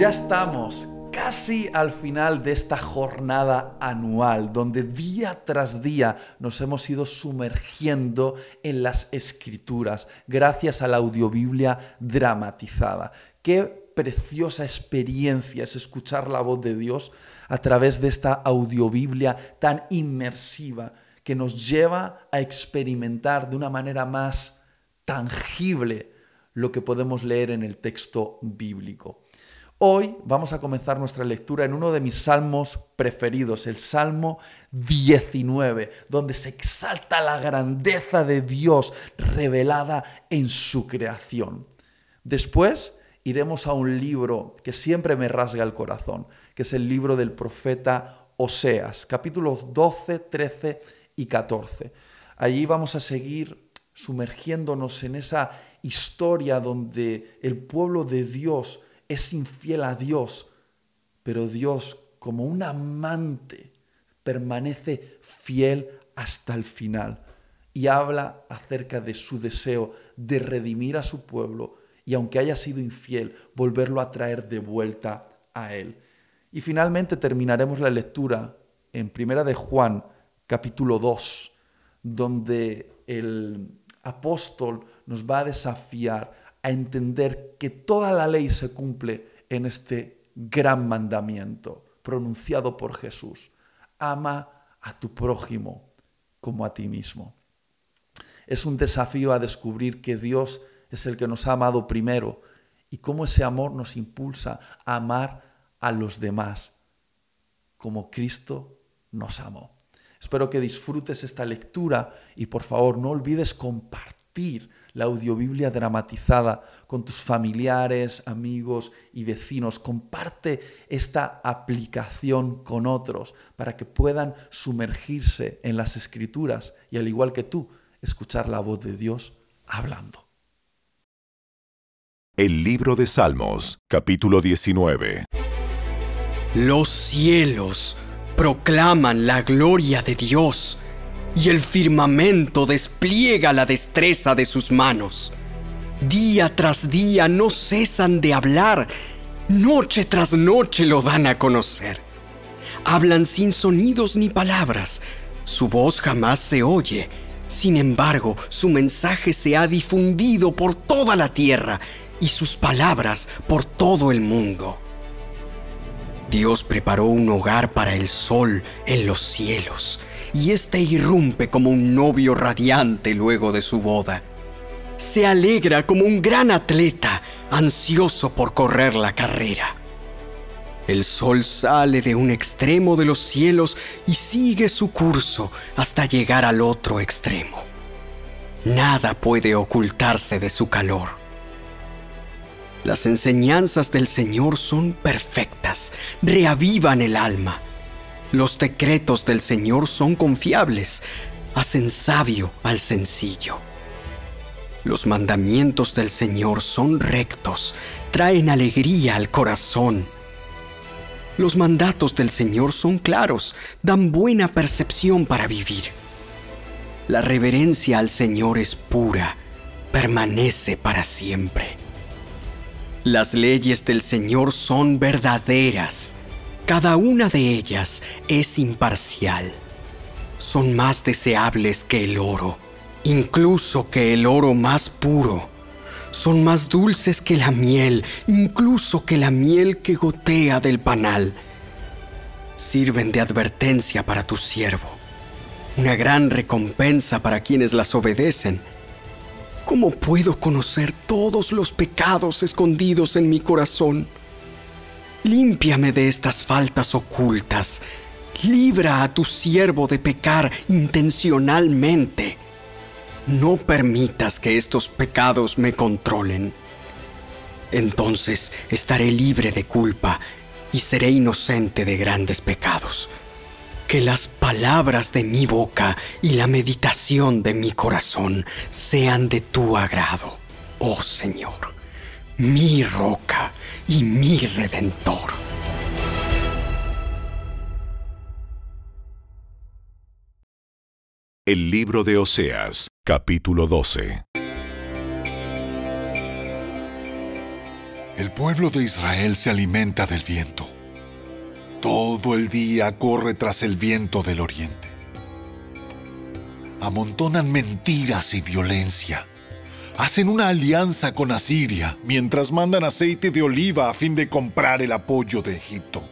Ya estamos casi al final de esta jornada anual, donde día tras día nos hemos ido sumergiendo en las escrituras, gracias a la audiobiblia dramatizada. Qué preciosa experiencia es escuchar la voz de Dios a través de esta audiobiblia tan inmersiva que nos lleva a experimentar de una manera más tangible lo que podemos leer en el texto bíblico. Hoy vamos a comenzar nuestra lectura en uno de mis salmos preferidos, el Salmo 19, donde se exalta la grandeza de Dios revelada en su creación. Después iremos a un libro que siempre me rasga el corazón, que es el libro del profeta Oseas, capítulos 12, 13 y 14. Allí vamos a seguir sumergiéndonos en esa historia donde el pueblo de Dios es infiel a Dios, pero Dios como un amante permanece fiel hasta el final y habla acerca de su deseo de redimir a su pueblo y aunque haya sido infiel, volverlo a traer de vuelta a él. Y finalmente terminaremos la lectura en Primera de Juan, capítulo 2, donde el apóstol nos va a desafiar a entender que toda la ley se cumple en este gran mandamiento pronunciado por Jesús. Ama a tu prójimo como a ti mismo. Es un desafío a descubrir que Dios es el que nos ha amado primero y cómo ese amor nos impulsa a amar a los demás como Cristo nos amó. Espero que disfrutes esta lectura y por favor no olvides compartir la audiobiblia dramatizada con tus familiares, amigos y vecinos. Comparte esta aplicación con otros para que puedan sumergirse en las escrituras y al igual que tú, escuchar la voz de Dios hablando. El libro de Salmos, capítulo 19. Los cielos proclaman la gloria de Dios y el firmamento despliega la destreza de sus manos. Día tras día no cesan de hablar, noche tras noche lo dan a conocer. Hablan sin sonidos ni palabras, su voz jamás se oye, sin embargo su mensaje se ha difundido por toda la tierra y sus palabras por todo el mundo. Dios preparó un hogar para el sol en los cielos y éste irrumpe como un novio radiante luego de su boda. Se alegra como un gran atleta ansioso por correr la carrera. El sol sale de un extremo de los cielos y sigue su curso hasta llegar al otro extremo. Nada puede ocultarse de su calor. Las enseñanzas del Señor son perfectas, reavivan el alma los decretos del Señor son confiables, hacen sabio al sencillo. Los mandamientos del Señor son rectos, traen alegría al corazón. Los mandatos del Señor son claros, dan buena percepción para vivir. La reverencia al Señor es pura, permanece para siempre. Las leyes del Señor son verdaderas, cada una de ellas es imparcial. Son más deseables que el oro, incluso que el oro más puro. Son más dulces que la miel, incluso que la miel que gotea del panal. Sirven de advertencia para tu siervo, una gran recompensa para quienes las obedecen. ¿Cómo puedo conocer todos los pecados escondidos en mi corazón? Límpiame de estas faltas ocultas. Libra a tu siervo de pecar intencionalmente. No permitas que estos pecados me controlen. Entonces estaré libre de culpa y seré inocente de grandes pecados. Que las palabras de mi boca y la meditación de mi corazón sean de tu agrado, oh Señor mi roca y mi redentor. El libro de Oseas, capítulo 12. El pueblo de Israel se alimenta del viento. Todo el día corre tras el viento del oriente. Amontonan mentiras y violencia. Hacen una alianza con Asiria mientras mandan aceite de oliva a fin de comprar el apoyo de Egipto.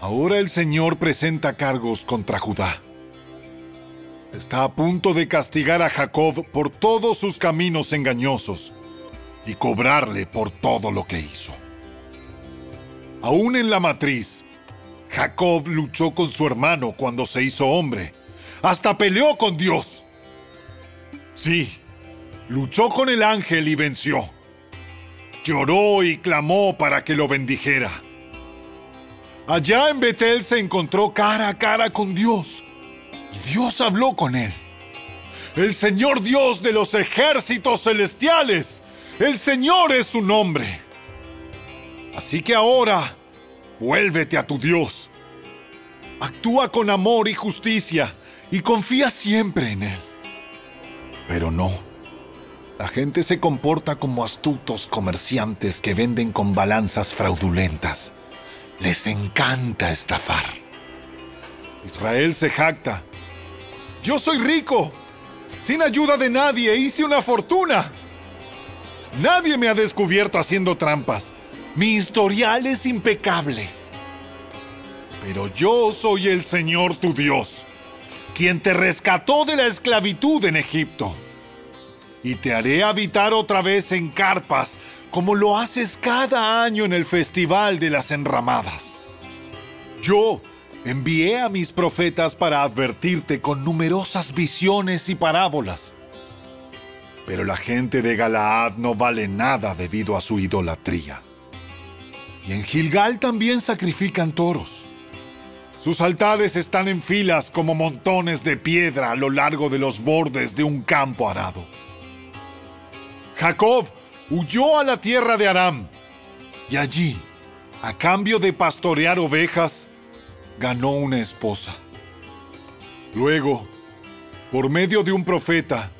Ahora el Señor presenta cargos contra Judá. Está a punto de castigar a Jacob por todos sus caminos engañosos y cobrarle por todo lo que hizo. Aún en la matriz, Jacob luchó con su hermano cuando se hizo hombre. Hasta peleó con Dios. Sí, luchó con el ángel y venció. Lloró y clamó para que lo bendijera. Allá en Betel se encontró cara a cara con Dios. Y Dios habló con él. El Señor Dios de los ejércitos celestiales. El Señor es su nombre. Así que ahora, vuélvete a tu Dios. Actúa con amor y justicia y confía siempre en Él. Pero no. La gente se comporta como astutos comerciantes que venden con balanzas fraudulentas les encanta estafar. Israel se jacta. Yo soy rico. Sin ayuda de nadie hice una fortuna. Nadie me ha descubierto haciendo trampas. Mi historial es impecable. Pero yo soy el Señor tu Dios, quien te rescató de la esclavitud en Egipto. Y te haré habitar otra vez en carpas como lo haces cada año en el Festival de las Enramadas. Yo envié a mis profetas para advertirte con numerosas visiones y parábolas. Pero la gente de Galaad no vale nada debido a su idolatría. Y en Gilgal también sacrifican toros. Sus altares están en filas como montones de piedra a lo largo de los bordes de un campo arado. Jacob huyó a la tierra de Aram y allí, a cambio de pastorear ovejas, ganó una esposa. Luego, por medio de un profeta,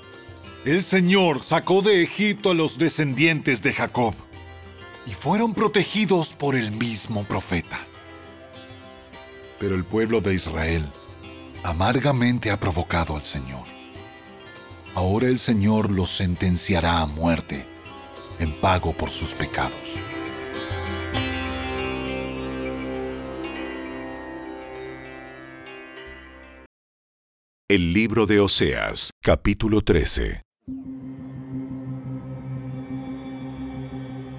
el Señor sacó de Egipto a los descendientes de Jacob y fueron protegidos por el mismo profeta. Pero el pueblo de Israel amargamente ha provocado al Señor. Ahora el Señor los sentenciará a muerte en pago por sus pecados. El libro de Oseas, capítulo 13.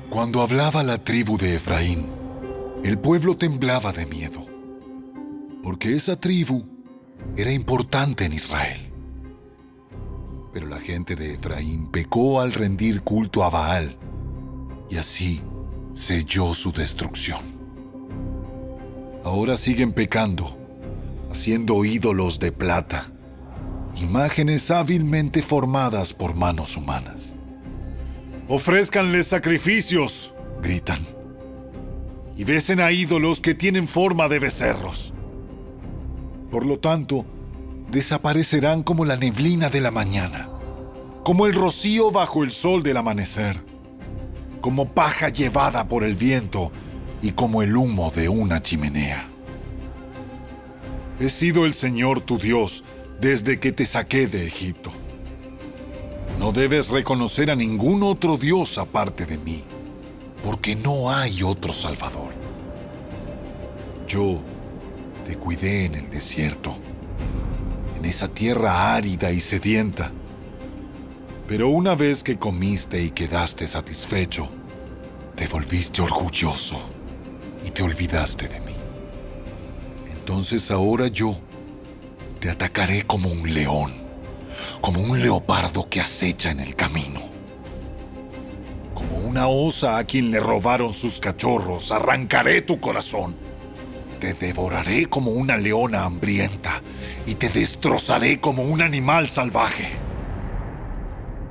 Cuando hablaba la tribu de Efraín, el pueblo temblaba de miedo, porque esa tribu era importante en Israel. Pero la gente de Efraín pecó al rendir culto a Baal, y así selló su destrucción. Ahora siguen pecando, haciendo ídolos de plata, imágenes hábilmente formadas por manos humanas. Ofrézcanles sacrificios, gritan, y besen a ídolos que tienen forma de becerros. Por lo tanto, desaparecerán como la neblina de la mañana, como el rocío bajo el sol del amanecer, como paja llevada por el viento y como el humo de una chimenea. He sido el Señor tu Dios desde que te saqué de Egipto. No debes reconocer a ningún otro Dios aparte de mí, porque no hay otro Salvador. Yo te cuidé en el desierto en esa tierra árida y sedienta. Pero una vez que comiste y quedaste satisfecho, te volviste orgulloso y te olvidaste de mí. Entonces ahora yo te atacaré como un león, como un leopardo que acecha en el camino. Como una osa a quien le robaron sus cachorros, arrancaré tu corazón te devoraré como una leona hambrienta y te destrozaré como un animal salvaje.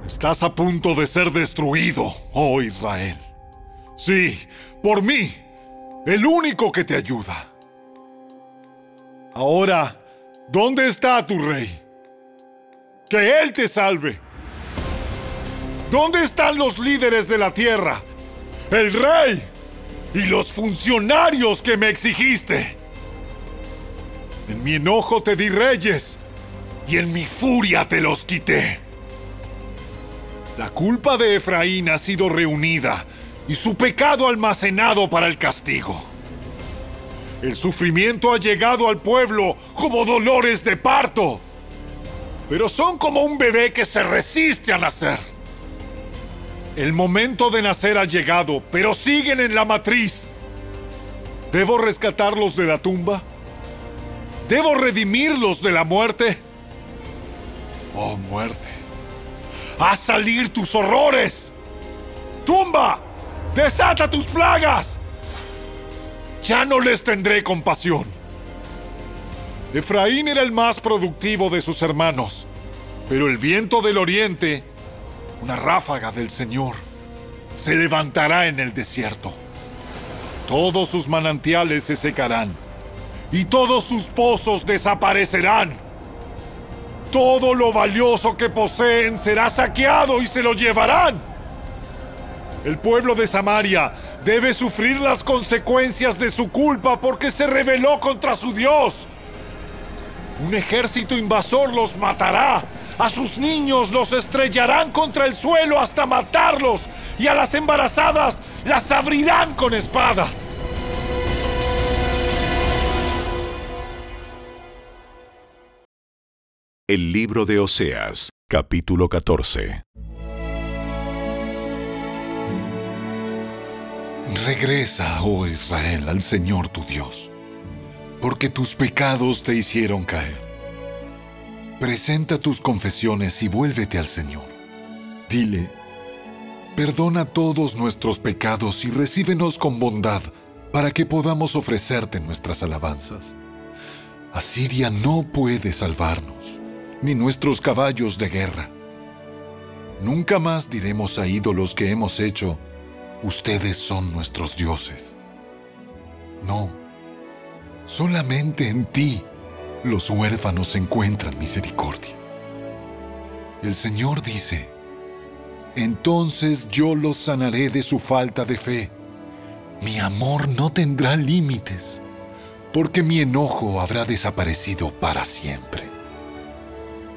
Estás a punto de ser destruido, oh Israel. Sí, por mí, el único que te ayuda. Ahora, ¿dónde está tu rey? Que Él te salve. ¿Dónde están los líderes de la tierra? el rey y los funcionarios que me exigiste. En mi enojo te di reyes y en mi furia te los quité. La culpa de Efraín ha sido reunida y su pecado almacenado para el castigo. El sufrimiento ha llegado al pueblo como dolores de parto, pero son como un bebé que se resiste a nacer. El momento de nacer ha llegado, pero siguen en la matriz. ¿Debo rescatarlos de la tumba? ¿Debo redimirlos de la muerte? Oh muerte, a salir tus horrores. Tumba, desata tus plagas. Ya no les tendré compasión. Efraín era el más productivo de sus hermanos, pero el viento del oriente, una ráfaga del Señor, se levantará en el desierto. Todos sus manantiales se secarán y todos sus pozos desaparecerán. Todo lo valioso que poseen será saqueado y se lo llevarán. El pueblo de Samaria debe sufrir las consecuencias de su culpa porque se rebeló contra su Dios. Un ejército invasor los matará. A sus niños los estrellarán contra el suelo hasta matarlos. Y a las embarazadas las abrirán con espadas. El libro de Oseas, capítulo 14. Regresa, oh Israel, al Señor tu Dios, porque tus pecados te hicieron caer. Presenta tus confesiones y vuélvete al Señor. Dile, perdona todos nuestros pecados y recíbenos con bondad para que podamos ofrecerte nuestras alabanzas. Asiria no puede salvarnos, ni nuestros caballos de guerra. Nunca más diremos a ídolos que hemos hecho, ustedes son nuestros dioses. No, solamente en ti los huérfanos encuentran misericordia. El Señor dice, entonces yo los sanaré de su falta de fe. Mi amor no tendrá límites, porque mi enojo habrá desaparecido para siempre.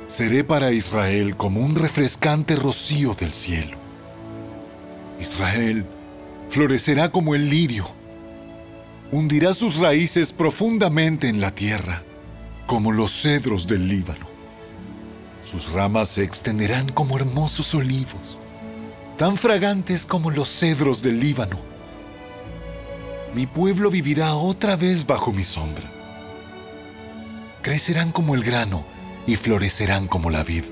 Seré para Israel como un refrescante rocío del cielo Israel florecerá como el lirio, hundirá sus raíces profundamente en la tierra, como los cedros del Líbano. Sus ramas se extenderán como hermosos olivos, tan fragantes como los cedros del Líbano. Mi pueblo vivirá otra vez bajo mi sombra. Crecerán como el grano y florecerán como la vid.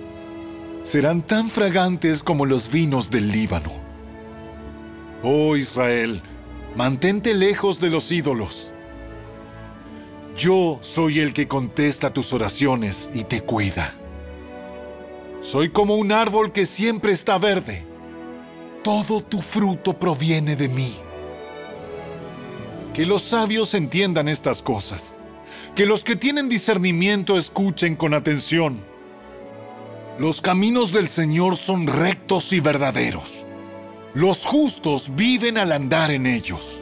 Serán tan fragantes como los vinos del Líbano Oh Israel, mantente lejos de los ídolos. Yo soy el que contesta tus oraciones y te cuida. Soy como un árbol que siempre está verde. Todo tu fruto proviene de mí. Que los sabios entiendan estas cosas. Que los que tienen discernimiento escuchen con atención. Los caminos del Señor son rectos y verdaderos los justos viven al andar en ellos.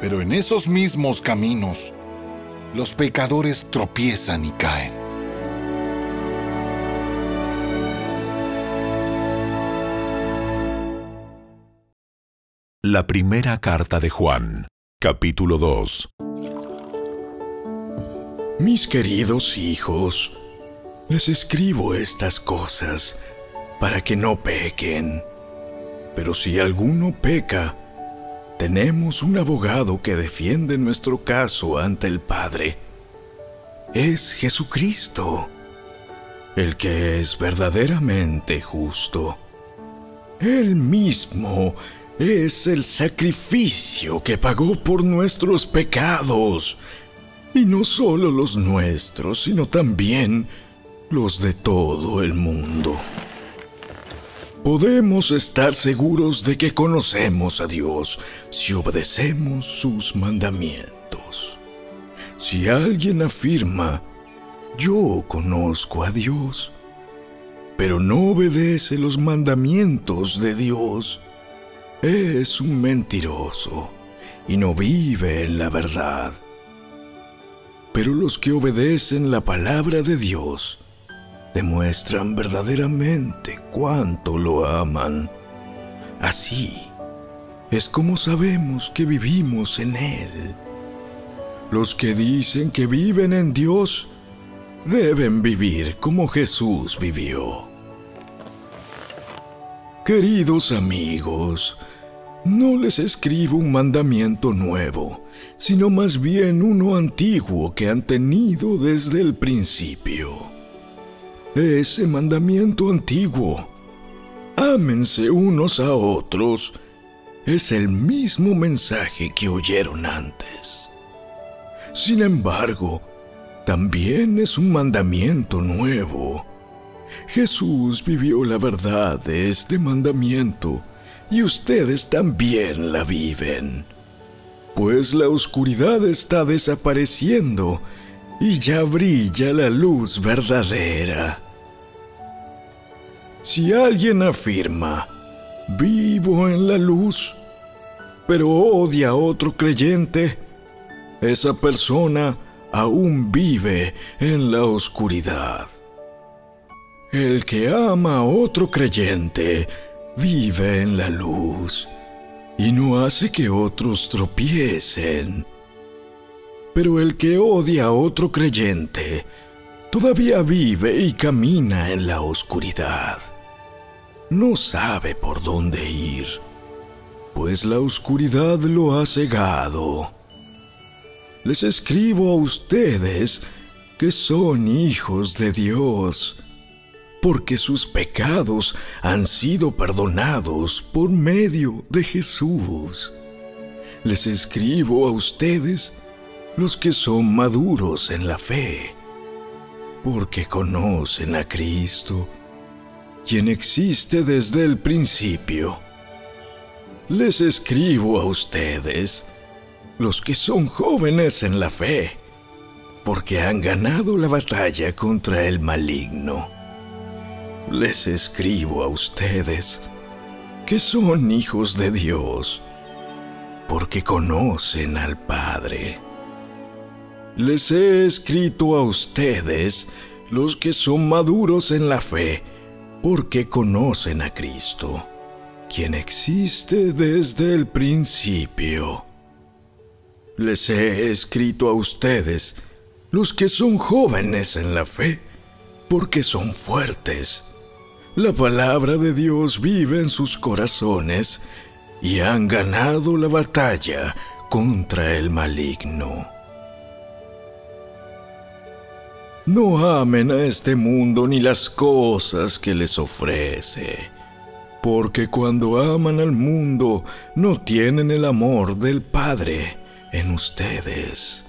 Pero en esos mismos caminos, los pecadores tropiezan y caen. La primera carta de Juan, capítulo 2. Mis queridos hijos, les escribo estas cosas para que no pequen. Pero si alguno peca, tenemos un abogado que defiende nuestro caso ante el Padre. Es Jesucristo, el que es verdaderamente justo. Él mismo es el sacrificio que pagó por nuestros pecados, y no solo los nuestros, sino también los de todo el mundo podemos estar seguros de que conocemos a Dios si obedecemos sus mandamientos. Si alguien afirma, yo conozco a Dios, pero no obedece los mandamientos de Dios, es un mentiroso y no vive en la verdad. Pero los que obedecen la palabra de Dios demuestran verdaderamente cuánto lo aman. Así es como sabemos que vivimos en Él. Los que dicen que viven en Dios deben vivir como Jesús vivió. Queridos amigos, no les escribo un mandamiento nuevo, sino más bien uno antiguo que han tenido desde el principio. Ese mandamiento antiguo, ámense unos a otros, es el mismo mensaje que oyeron antes. Sin embargo, también es un mandamiento nuevo. Jesús vivió la verdad de este mandamiento y ustedes también la viven. Pues la oscuridad está desapareciendo y ya brilla la luz verdadera. Si alguien afirma, vivo en la luz, pero odia a otro creyente, esa persona aún vive en la oscuridad. El que ama a otro creyente vive en la luz y no hace que otros tropiecen. Pero el que odia a otro creyente todavía vive y camina en la oscuridad. No sabe por dónde ir, pues la oscuridad lo ha cegado. Les escribo a ustedes que son hijos de Dios porque sus pecados han sido perdonados por medio de Jesús. Les escribo a ustedes, los que son maduros en la fe, porque conocen a Cristo, quien existe desde el principio. Les escribo a ustedes, los que son jóvenes en la fe, porque han ganado la batalla contra el maligno les escribo a ustedes que son hijos de Dios, porque conocen al Padre. Les he escrito a ustedes, los que son maduros en la fe, porque conocen a Cristo, quien existe desde el principio. Les he escrito a ustedes, los que son jóvenes en la fe, porque son fuertes la palabra de Dios vive en sus corazones y han ganado la batalla contra el maligno. No amen a este mundo ni las cosas que les ofrece, porque cuando aman al mundo no tienen el amor del Padre en ustedes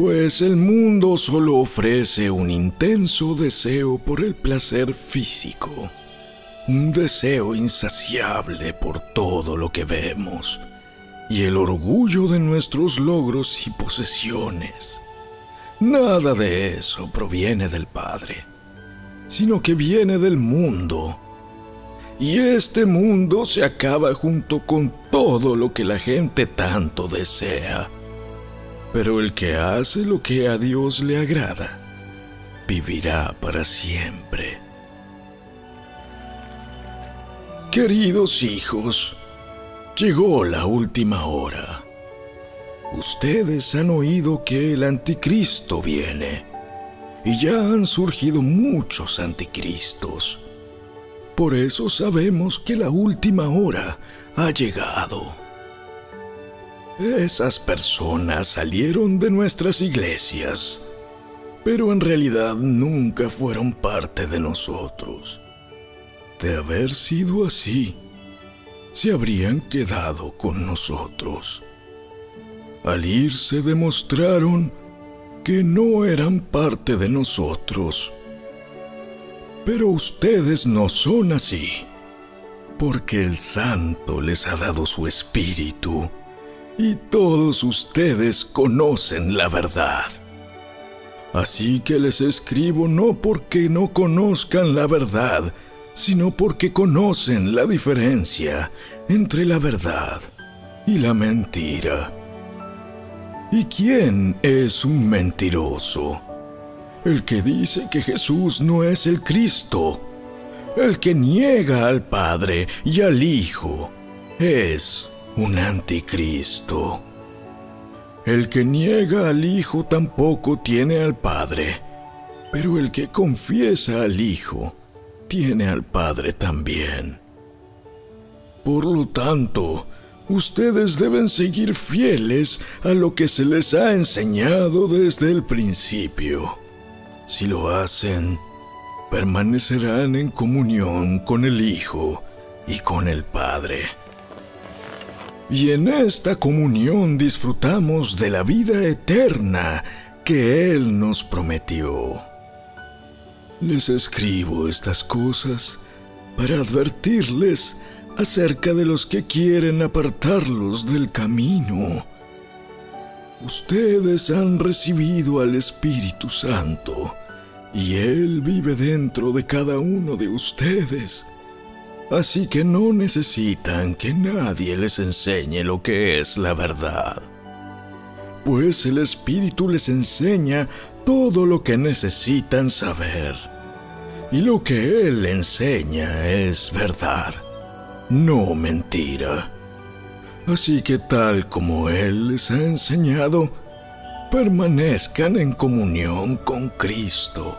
pues el mundo solo ofrece un intenso deseo por el placer físico, un deseo insaciable por todo lo que vemos y el orgullo de nuestros logros y posesiones. Nada de eso proviene del Padre, sino que viene del mundo. Y este mundo se acaba junto con todo lo que la gente tanto desea pero el que hace lo que a Dios le agrada, vivirá para siempre. Queridos hijos, llegó la última hora. Ustedes han oído que el anticristo viene, y ya han surgido muchos anticristos. Por eso sabemos que la última hora ha llegado. Esas personas salieron de nuestras iglesias, pero en realidad nunca fueron parte de nosotros. De haber sido así, se habrían quedado con nosotros. Al irse demostraron que no eran parte de nosotros. Pero ustedes no son así, porque el Santo les ha dado su espíritu y todos ustedes conocen la verdad. Así que les escribo no porque no conozcan la verdad, sino porque conocen la diferencia entre la verdad y la mentira. ¿Y quién es un mentiroso? El que dice que Jesús no es el Cristo. El que niega al Padre y al Hijo es un anticristo. El que niega al Hijo tampoco tiene al Padre, pero el que confiesa al Hijo tiene al Padre también. Por lo tanto, ustedes deben seguir fieles a lo que se les ha enseñado desde el principio. Si lo hacen, permanecerán en comunión con el Hijo y con el Padre. Y en esta comunión disfrutamos de la vida eterna que Él nos prometió. Les escribo estas cosas para advertirles acerca de los que quieren apartarlos del camino. Ustedes han recibido al Espíritu Santo y Él vive dentro de cada uno de ustedes. Así que no necesitan que nadie les enseñe lo que es la verdad. Pues el Espíritu les enseña todo lo que necesitan saber. Y lo que Él enseña es verdad, no mentira. Así que tal como Él les ha enseñado, permanezcan en comunión con Cristo.